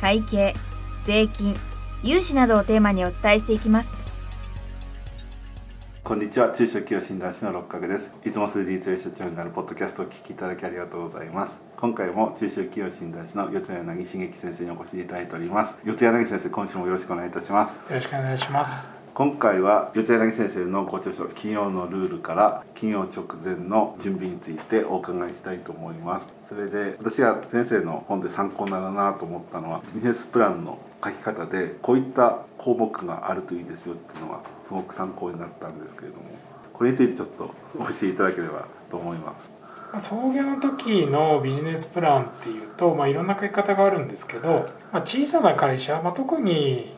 会計税金融資などをテーマにお伝えしていきます。こんにちは。中小企業診断士の六角です。いつも数字に強い社長になるポッドキャストをお聞きいただきありがとうございます。今回も中小企業診断士の四谷柳茂樹先生にお越しいただいております。四谷柳先生今週もよろしくお願いいたします。よろしくお願いします今回は四谷柳先生のご著書企業のルールから企業直前の準備についてお伺いしたいと思います。それで私が先生の本で参考になるなと思ったのはビジネスプランの書き方でこういった項目があるといいですよっていうのはすごく参考になったんですけれどもこれについてちょっと教えていただければと思います。創業の時のビジネスプランっていうと、まあ、いろんな書き方があるんですけど、まあ、小さな会社、まあ、特に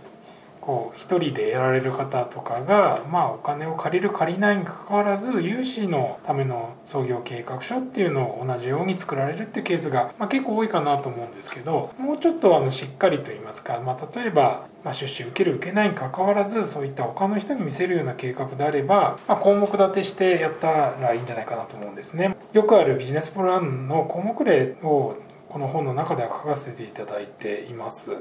こう一人でやられる方とかが、まあ、お金を借りる借りないにかかわらず融資のための創業計画書っていうのを同じように作られるっていうケースが、まあ、結構多いかなと思うんですけどもうちょっとあのしっかりと言いますか、まあ、例えば、まあ、出資受ける受けないにかかわらずそういった他の人に見せるような計画であれば、まあ、項目立てしてやったらいいんじゃないかなと思うんですね。よくあるビジネスプランの項目例をこの本の中では書かせていただいています。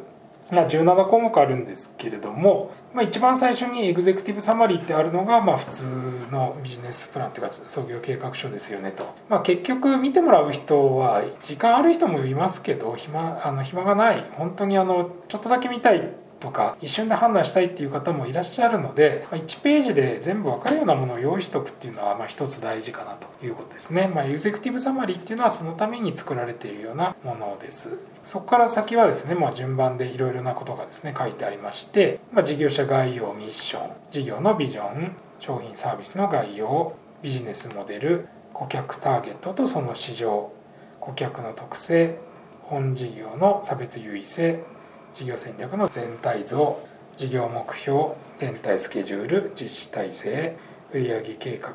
まあ、17項目あるんですけれども、まあ、一番最初にエグゼクティブサマリーってあるのが、まあ、普通のビジネスプランというか創業計画書ですよねと、まあ、結局見てもらう人は時間ある人もいますけど暇あの暇がない。本当にあのちょっとだけ見たいとか一瞬で判断したいっていう方もいらっしゃるので1ページで全部分かるようなものを用意しておくっていうのはまあ一つ大事かなということですね。まあ、エグゼクティブサマリーっていうのはそのために作られているようなものです。そこから先はですね、まあ、順番でいろいろなことがですね書いてありまして、まあ、事業者概要ミッション事業のビジョン商品サービスの概要ビジネスモデル顧客ターゲットとその市場顧客の特性本事業の差別優位性事業戦略の全体像事業目標全体スケジュール実施体制売上計画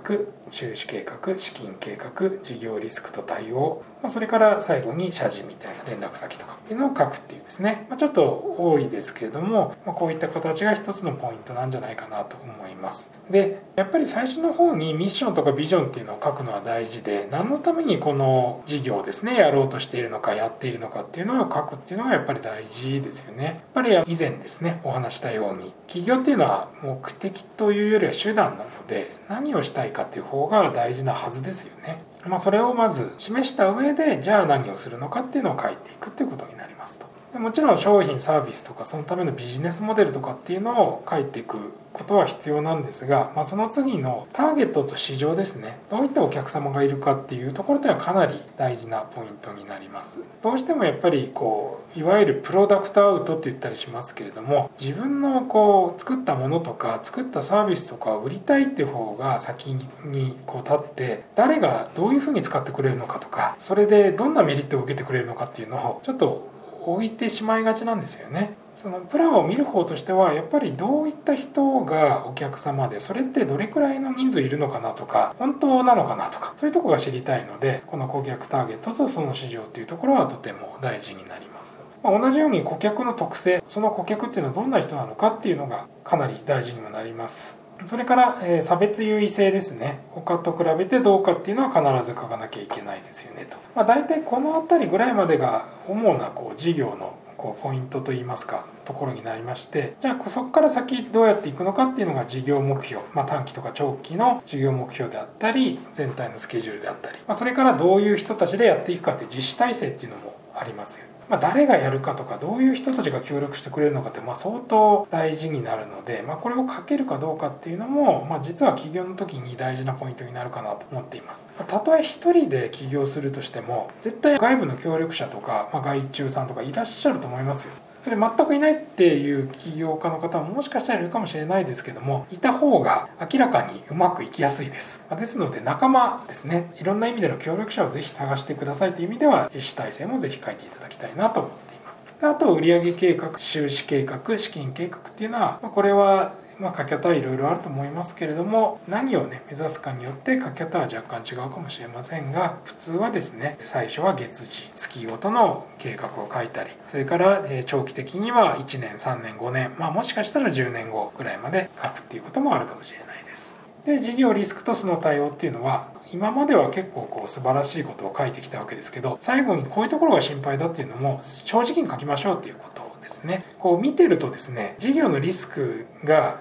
収支計画資金計画事業リスクと対応まあ、それから最後に謝辞みたいな連絡先とかっていうのを書くっていうですね、まあ、ちょっと多いですけれども、まあ、こういった形が一つのポイントなんじゃないかなと思います。でやっぱり最初の方にミッションとかビジョンっていうのを書くのは大事で何のためにこの事業をですねやろうとしているのかやっているのかっていうのを書くっていうのがやっぱり大事ですよね。やっぱり以前ですねお話したように企業っていうのは目的というよりは手段なので何をしたいかっていう方が大事なはずですよね。まあ、それをまず示した上でじゃあ何をするのかっていうのを書いていくっていうことになりますと。もちろん商品サービスとかそのためのビジネスモデルとかっていうのを書いていくことは必要なんですが、まあ、その次のターゲットと市場ですね。どういったお客様がいるかっていうところというのはかなり大事なポイントになります。どうしてもやっぱりこういわゆるプロダクトアウトって言ったりしますけれども自分のこう作ったものとか作ったサービスとかを売りたいっていう方が先にこう立って誰がどういうふうに使ってくれるのかとかそれでどんなメリットを受けてくれるのかっていうのをちょっと置いてしまいがちなんですよね。そのプランを見る方としてはやっぱりどういった人がお客様でそれってどれくらいの人数いるのかなとか本当なのかなとかそういうとこが知りたいのでこの顧客ターゲットとその市場っていうところはとても大事になります。まあ、同じように顧客の特性その顧客っていうのはどんな人なのかっていうのがかなり大事にもなります。それから、えー、差別優位性ですね。他と比べてどうかっていうのは必ず書かなきゃいけないですよねと、まあ、大体この辺りぐらいまでが主なこう事業のこうポイントといいますかところになりましてじゃあそこから先どうやっていくのかっていうのが事業目標、まあ、短期とか長期の事業目標であったり全体のスケジュールであったり、まあ、それからどういう人たちでやっていくかっていう実施体制っていうのもありますよね。まあ、誰がやるかとかどういう人たちが協力してくれるのかってまあ相当大事になるので、まあ、これをかけるかどうかっていうのも、まあ、実は起業の時に大事なポイントになるかなと思っています。たとえ1人で起業するとしても絶対外部の協力者とか、まあ、外注さんとかいらっしゃると思いますよ。それ全くいないっていう起業家の方ももしかしたらいるかもしれないですけどもいた方が明らかにうまくいきやすいです。ですので仲間ですね。いろんな意味での協力者をぜひ探してくださいという意味では実施体制もぜひ書いていただきたいなと思っています。あと売上計画収支計画資金計画っていうのはこれはまあ、書き方はいろいろあると思いますけれども何をね目指すかによって書き方は若干違うかもしれませんが普通はですね最初は月次月ごとの計画を書いたりそれから長期的には1年3年5年、まあ、もしかしたら10年後ぐらいまで書くっていうこともあるかもしれないです。で事業リスクとその対応っていうのは今までは結構こう素晴らしいことを書いてきたわけですけど最後にこういうところが心配だっていうのも正直に書きましょうっていうことですね。こう見てるとですね事業のリスクが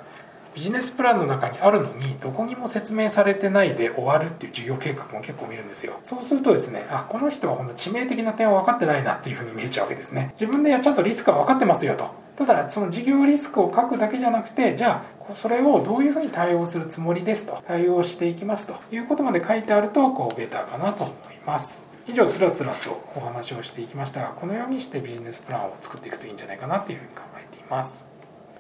ビジネスプランの中にあるのにどこにも説明されてないで終わるっていう事業計画も結構見るんですよ。そうするとですねあこの人は本当致命的な点は分かってないなっていうふうに見えちゃうわけですね。自分でやちゃんとリスクは分かってますよと。ただその事業リスクを書くだけじゃなくてじゃあそれをどういうふうに対応するつもりですと対応していきますということまで書いてあるとこうベターかなと思います。以上つらつらとお話をしていきましたがこのようにしてビジネスプランを作っていくといいんじゃないかなというふうに考えています。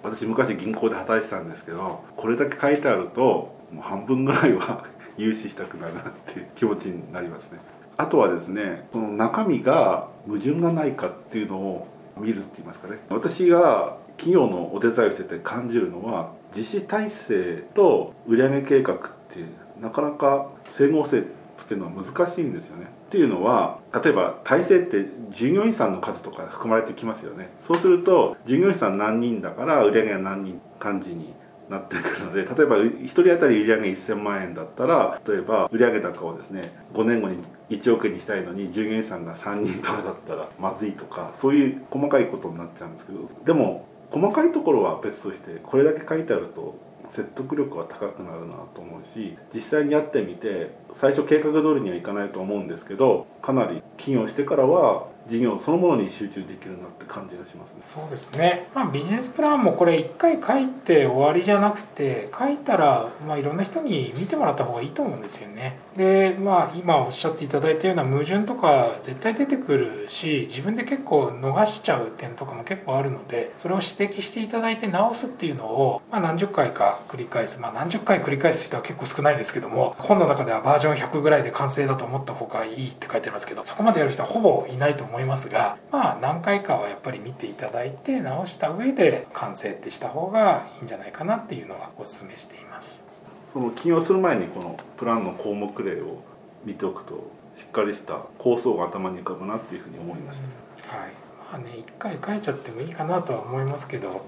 私昔銀行で働いてたんですけどこれだけ書いてあるともう半分ぐらいは融資したくなるなっていう気持ちになりますね。あとはですねその中身が矛盾がないかっていうのを見るって言いますかね。私が企業のお手伝いをしてて感じるのは実施体制と売上計画っていうなかなか整合性つけるのは難しいんですよね。っていうのは例えば体制って従業員さんの数とか含まれてきますよね。そうすると従業員さん何人だから売上が何人感じになってくるので例えば1人当たり売上1000万円だったら例えば売上高をですね5年後に1億円にしたいのに従業員さんが3人とかだったらまずいとかそういう細かいことになっちゃうんですけどでも細かいところは別としてこれだけ書いてあると説得力は高くなるなと思うし実際にやってみて最初計画通りにはいかないと思うんですけどかなり起業してからは事業そのものに集中できるなって感じがしますね。そうですね。まあビジネスプランもこれ一回書いて終わりじゃなくて書いたらまあいろんな人に見てもらった方がいいと思うんですよね。でまあ今おっしゃっていただいたような矛盾とか絶対出てくるし自分で結構逃しちゃう点とかも結構あるのでそれを指摘していただいて直すっていうのをまあ何十回か繰り返すまあ何十回繰り返す人は結構少ないですけども本の中ではバージョン100ぐらいで完成だと思った方がいいって書いてますけどそこまでやる人はほぼいないと思いますがまあ何回かはやっぱり見ていただいて直した上で完成ってした方がいいんじゃないかなっていうのはお勧めしています。その起業する前にこのプランの項目例を見ておくとしっかりした構想が頭に浮かぶなっていうふうに思いました、はい。まあね一回書いちゃってもいいかなとは思いますけど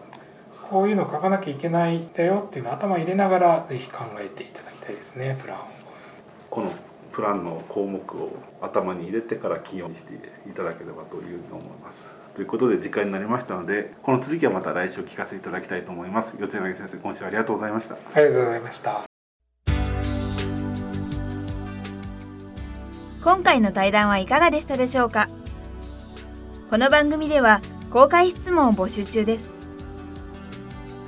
こういうの書かなきゃいけないんだよっていうのを頭入れながら是非考えていただきたいですねプランを。このプランの項目を頭に入れてから起用していただければというふうに思います。ということで時間になりましたのでこの続きはまた来週聞かせていただきたいと思います。四柳先生今週ありがとうございました。ありがとうございました。今回の対談はいかがでしたでしょうか？この番組では公開質問を募集中です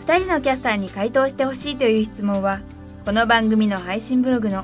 2人のキャスターに回答してほしいという質問はこの番組の配信ブログの